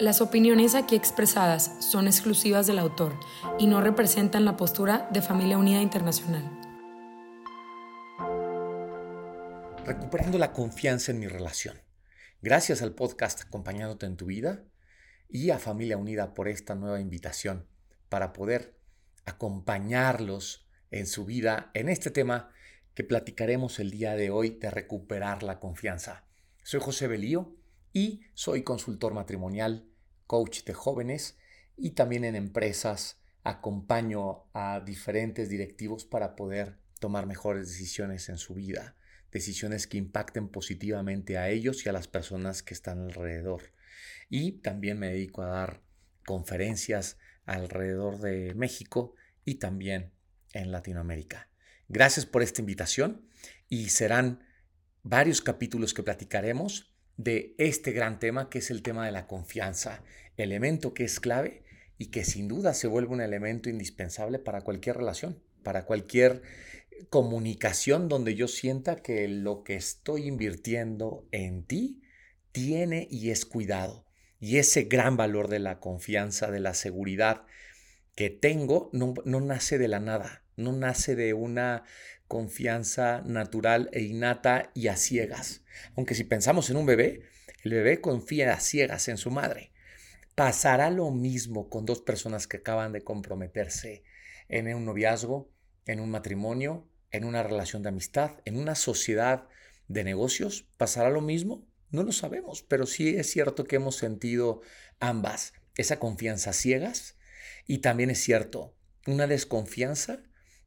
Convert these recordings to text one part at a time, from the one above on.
Las opiniones aquí expresadas son exclusivas del autor y no representan la postura de Familia Unida Internacional. Recuperando la confianza en mi relación. Gracias al podcast acompañándote en tu vida y a Familia Unida por esta nueva invitación para poder acompañarlos en su vida en este tema que platicaremos el día de hoy de recuperar la confianza. Soy José Belío y soy consultor matrimonial, coach de jóvenes y también en empresas acompaño a diferentes directivos para poder tomar mejores decisiones en su vida, decisiones que impacten positivamente a ellos y a las personas que están alrededor. Y también me dedico a dar conferencias alrededor de México y también en Latinoamérica. Gracias por esta invitación y serán varios capítulos que platicaremos de este gran tema que es el tema de la confianza, elemento que es clave y que sin duda se vuelve un elemento indispensable para cualquier relación, para cualquier comunicación donde yo sienta que lo que estoy invirtiendo en ti tiene y es cuidado. Y ese gran valor de la confianza, de la seguridad que tengo, no, no nace de la nada, no nace de una confianza natural e innata y a ciegas. Aunque si pensamos en un bebé, el bebé confía a ciegas en su madre. Pasará lo mismo con dos personas que acaban de comprometerse en un noviazgo, en un matrimonio, en una relación de amistad, en una sociedad de negocios. ¿Pasará lo mismo? No lo sabemos, pero sí es cierto que hemos sentido ambas, esa confianza ciegas y también es cierto, una desconfianza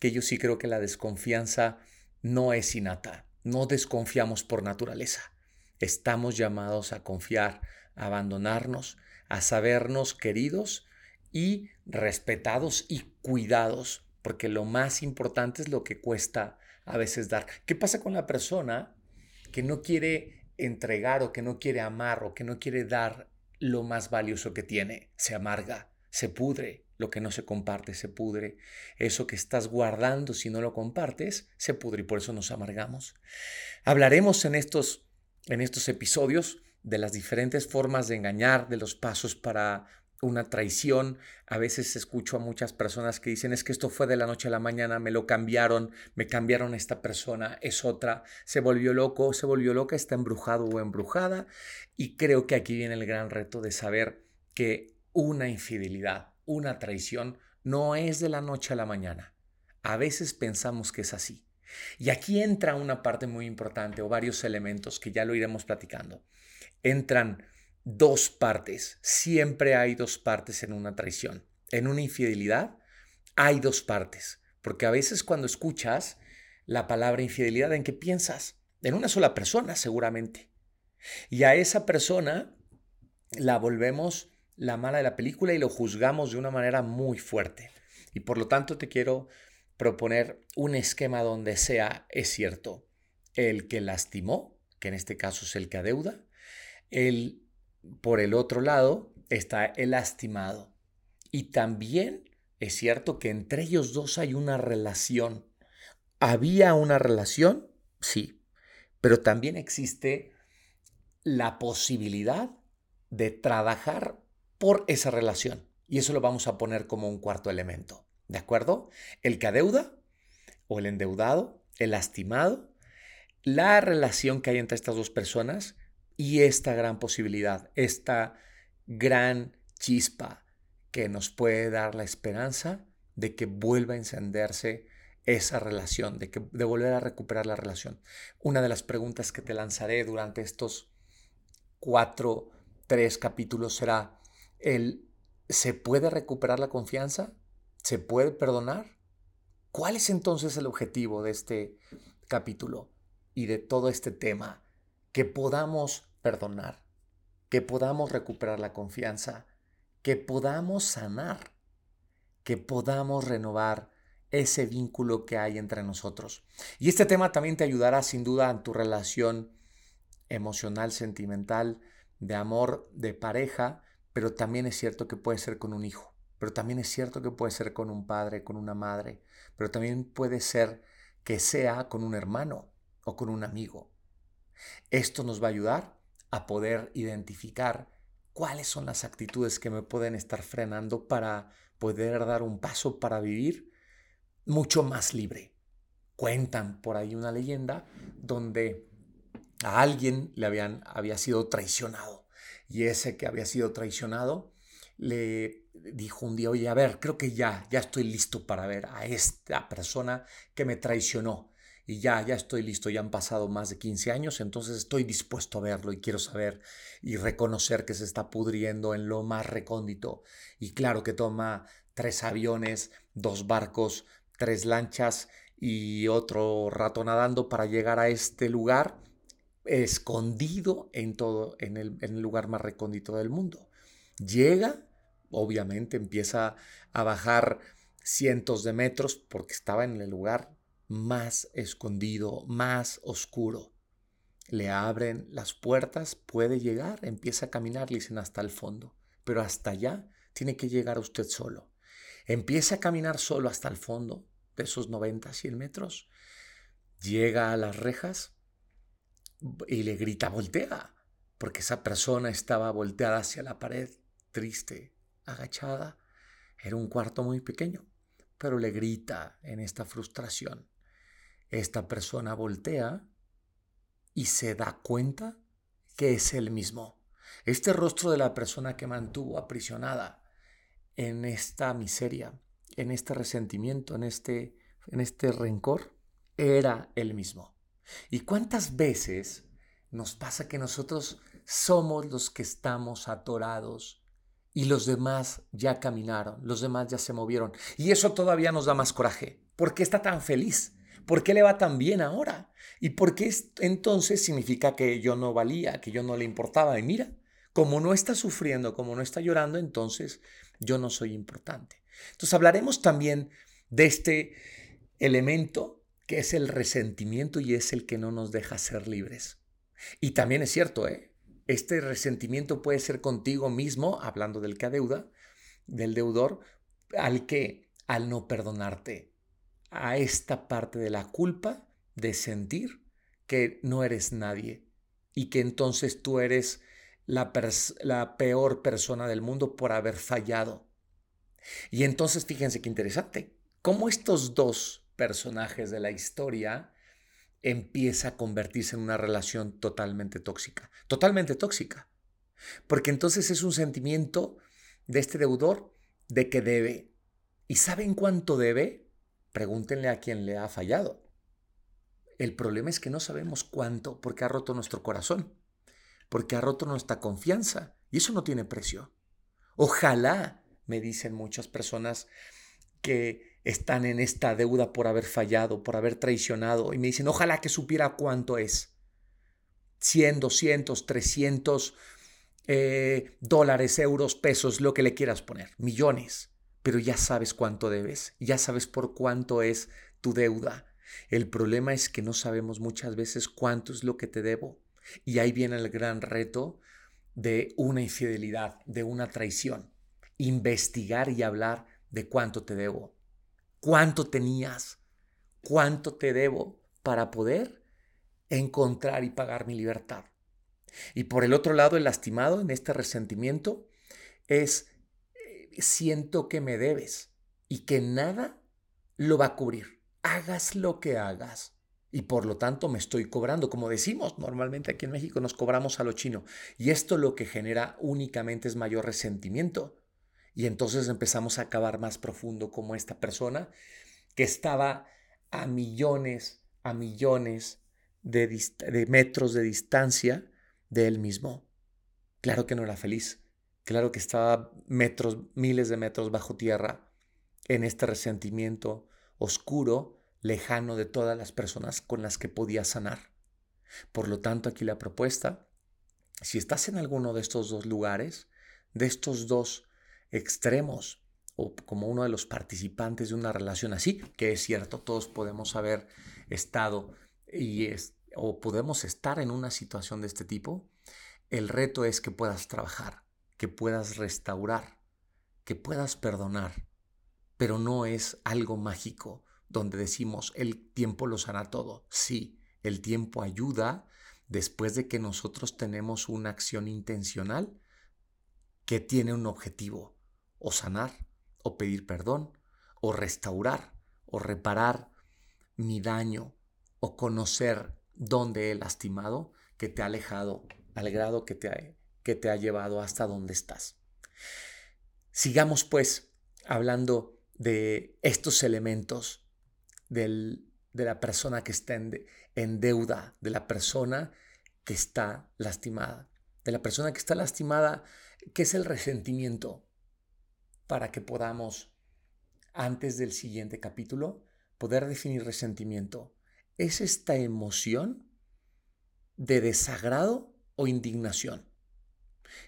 que yo sí creo que la desconfianza no es innata, no desconfiamos por naturaleza. Estamos llamados a confiar, a abandonarnos, a sabernos queridos y respetados y cuidados, porque lo más importante es lo que cuesta a veces dar. ¿Qué pasa con la persona que no quiere entregar o que no quiere amar o que no quiere dar lo más valioso que tiene? Se amarga, se pudre, lo que no se comparte se pudre. Eso que estás guardando si no lo compartes se pudre y por eso nos amargamos. Hablaremos en estos, en estos episodios de las diferentes formas de engañar, de los pasos para una traición. A veces escucho a muchas personas que dicen es que esto fue de la noche a la mañana, me lo cambiaron, me cambiaron esta persona, es otra, se volvió loco, se volvió loca, está embrujado o embrujada. Y creo que aquí viene el gran reto de saber que una infidelidad una traición no es de la noche a la mañana. A veces pensamos que es así. Y aquí entra una parte muy importante o varios elementos que ya lo iremos platicando. Entran dos partes. Siempre hay dos partes en una traición. En una infidelidad hay dos partes. Porque a veces cuando escuchas la palabra infidelidad, ¿en qué piensas? En una sola persona, seguramente. Y a esa persona la volvemos la mala de la película y lo juzgamos de una manera muy fuerte. Y por lo tanto te quiero proponer un esquema donde sea, es cierto, el que lastimó, que en este caso es el que adeuda, el, por el otro lado está el lastimado. Y también es cierto que entre ellos dos hay una relación. ¿Había una relación? Sí, pero también existe la posibilidad de trabajar por esa relación. Y eso lo vamos a poner como un cuarto elemento. ¿De acuerdo? El que adeuda o el endeudado, el lastimado, la relación que hay entre estas dos personas y esta gran posibilidad, esta gran chispa que nos puede dar la esperanza de que vuelva a encenderse esa relación, de, que, de volver a recuperar la relación. Una de las preguntas que te lanzaré durante estos cuatro, tres capítulos será, el ¿se puede recuperar la confianza? ¿Se puede perdonar? ¿Cuál es entonces el objetivo de este capítulo y de todo este tema? Que podamos perdonar, que podamos recuperar la confianza, que podamos sanar, que podamos renovar ese vínculo que hay entre nosotros. Y este tema también te ayudará sin duda en tu relación emocional, sentimental, de amor, de pareja, pero también es cierto que puede ser con un hijo, pero también es cierto que puede ser con un padre, con una madre, pero también puede ser que sea con un hermano o con un amigo. Esto nos va a ayudar a poder identificar cuáles son las actitudes que me pueden estar frenando para poder dar un paso para vivir mucho más libre. Cuentan por ahí una leyenda donde a alguien le habían, había sido traicionado y ese que había sido traicionado le dijo un día, oye, a ver, creo que ya, ya estoy listo para ver a esta persona que me traicionó y ya, ya estoy listo, ya han pasado más de 15 años, entonces estoy dispuesto a verlo y quiero saber y reconocer que se está pudriendo en lo más recóndito. Y claro que toma tres aviones, dos barcos, tres lanchas y otro rato nadando para llegar a este lugar escondido en todo, en el, el lugar más recóndito del mundo. Llega, obviamente empieza a bajar cientos de metros porque estaba en el lugar más escondido, más oscuro. Le abren las puertas, puede llegar, empieza a caminar, le dicen hasta el fondo, pero hasta allá tiene que llegar usted solo. Empieza a caminar solo hasta el fondo de esos 90, 100 metros, llega a las rejas y le grita, voltea, porque esa persona estaba volteada hacia la pared, triste, agachada. Era un cuarto muy pequeño, pero le grita en esta frustración. Esta persona voltea y se da cuenta que es él mismo. Este rostro de la persona que mantuvo aprisionada en esta miseria, en este resentimiento, en este, en este rencor, era él mismo. ¿Y cuántas veces nos pasa que nosotros somos los que estamos atorados y los demás ya caminaron, los demás ya se movieron? Y eso todavía nos da más coraje. ¿Por qué está tan feliz? ¿Por qué le va tan bien ahora? ¿Y por qué entonces significa que yo no valía, que yo no le importaba? Y mira, como no está sufriendo, como no está llorando, entonces yo no soy importante. Entonces hablaremos también de este elemento que es el resentimiento y es el que no nos deja ser libres. Y también es cierto, ¿eh? este resentimiento puede ser contigo mismo, hablando del que adeuda, del deudor, al que, al no perdonarte, a esta parte de la culpa de sentir que no eres nadie y que entonces tú eres la, la peor persona del mundo por haber fallado. Y entonces fíjense qué interesante, cómo estos dos personajes de la historia empieza a convertirse en una relación totalmente tóxica, totalmente tóxica. Porque entonces es un sentimiento de este deudor de que debe. ¿Y saben cuánto debe? Pregúntenle a quien le ha fallado. El problema es que no sabemos cuánto porque ha roto nuestro corazón, porque ha roto nuestra confianza y eso no tiene precio. Ojalá, me dicen muchas personas que están en esta deuda por haber fallado, por haber traicionado y me dicen, ojalá que supiera cuánto es. 100, 200, 300 dólares, euros, pesos, lo que le quieras poner, millones pero ya sabes cuánto debes, ya sabes por cuánto es tu deuda. El problema es que no sabemos muchas veces cuánto es lo que te debo. Y ahí viene el gran reto de una infidelidad, de una traición. Investigar y hablar de cuánto te debo. ¿Cuánto tenías? ¿Cuánto te debo para poder encontrar y pagar mi libertad? Y por el otro lado, el lastimado en este resentimiento es siento que me debes y que nada lo va a cubrir. Hagas lo que hagas. Y por lo tanto me estoy cobrando, como decimos normalmente aquí en México, nos cobramos a lo chino. Y esto lo que genera únicamente es mayor resentimiento. Y entonces empezamos a acabar más profundo como esta persona que estaba a millones, a millones de, de metros de distancia de él mismo. Claro que no era feliz. Claro que estaba metros, miles de metros bajo tierra en este resentimiento oscuro, lejano de todas las personas con las que podía sanar. Por lo tanto, aquí la propuesta, si estás en alguno de estos dos lugares, de estos dos extremos o como uno de los participantes de una relación así, que es cierto, todos podemos haber estado y es, o podemos estar en una situación de este tipo, el reto es que puedas trabajar, que puedas restaurar, que puedas perdonar, pero no es algo mágico donde decimos el tiempo lo sana todo. Sí, el tiempo ayuda después de que nosotros tenemos una acción intencional que tiene un objetivo, o sanar, o pedir perdón, o restaurar, o reparar mi daño, o conocer dónde he lastimado que te ha alejado al grado que te ha, que te ha llevado hasta donde estás. Sigamos pues hablando de estos elementos del, de la persona que está en, en deuda, de la persona que está lastimada, de la persona que está lastimada, que es el resentimiento, para que podamos, antes del siguiente capítulo, poder definir resentimiento. Es esta emoción de desagrado o indignación.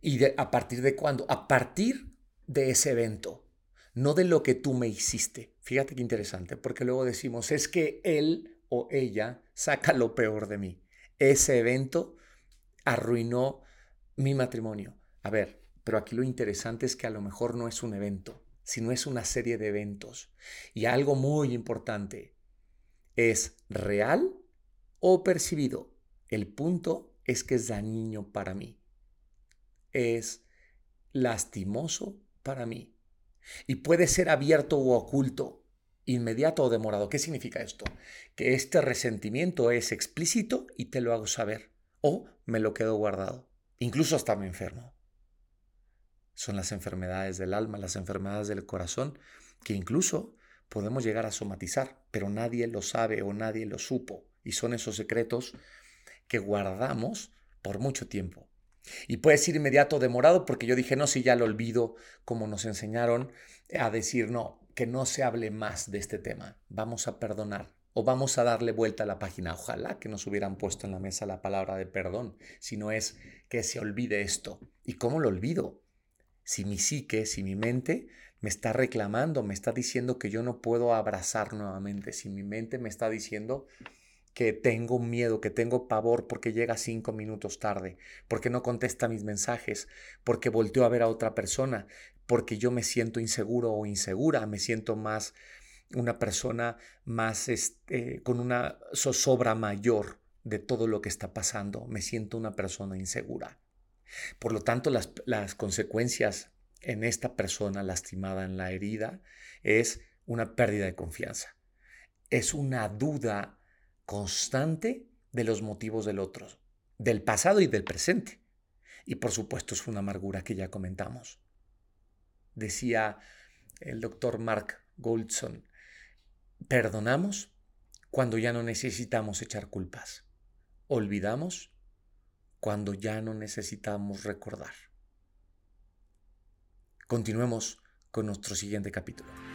¿Y a partir de cuándo? A partir de ese evento, no de lo que tú me hiciste. Fíjate qué interesante, porque luego decimos, es que él o ella saca lo peor de mí. Ese evento arruinó mi matrimonio. A ver, pero aquí lo interesante es que a lo mejor no es un evento, sino es una serie de eventos. Y algo muy importante, ¿es real o percibido? El punto es que es dañino para mí. Es lastimoso para mí. Y puede ser abierto o oculto, inmediato o demorado. ¿Qué significa esto? Que este resentimiento es explícito y te lo hago saber. O me lo quedo guardado. Incluso hasta me enfermo. Son las enfermedades del alma, las enfermedades del corazón, que incluso podemos llegar a somatizar, pero nadie lo sabe o nadie lo supo. Y son esos secretos que guardamos por mucho tiempo. Y puede ser inmediato demorado porque yo dije, no, si ya lo olvido, como nos enseñaron a decir, no, que no se hable más de este tema. Vamos a perdonar o vamos a darle vuelta a la página. Ojalá que nos hubieran puesto en la mesa la palabra de perdón, si no es que se olvide esto. ¿Y cómo lo olvido? Si mi psique, si mi mente me está reclamando, me está diciendo que yo no puedo abrazar nuevamente, si mi mente me está diciendo que tengo miedo, que tengo pavor porque llega cinco minutos tarde, porque no contesta mis mensajes, porque volteó a ver a otra persona, porque yo me siento inseguro o insegura, me siento más una persona más este, con una zozobra mayor de todo lo que está pasando, me siento una persona insegura. Por lo tanto, las, las consecuencias en esta persona lastimada en la herida es una pérdida de confianza. Es una duda constante de los motivos del otro, del pasado y del presente. Y por supuesto es una amargura que ya comentamos. Decía el doctor Mark Goldson, perdonamos cuando ya no necesitamos echar culpas. Olvidamos cuando ya no necesitamos recordar. Continuemos con nuestro siguiente capítulo.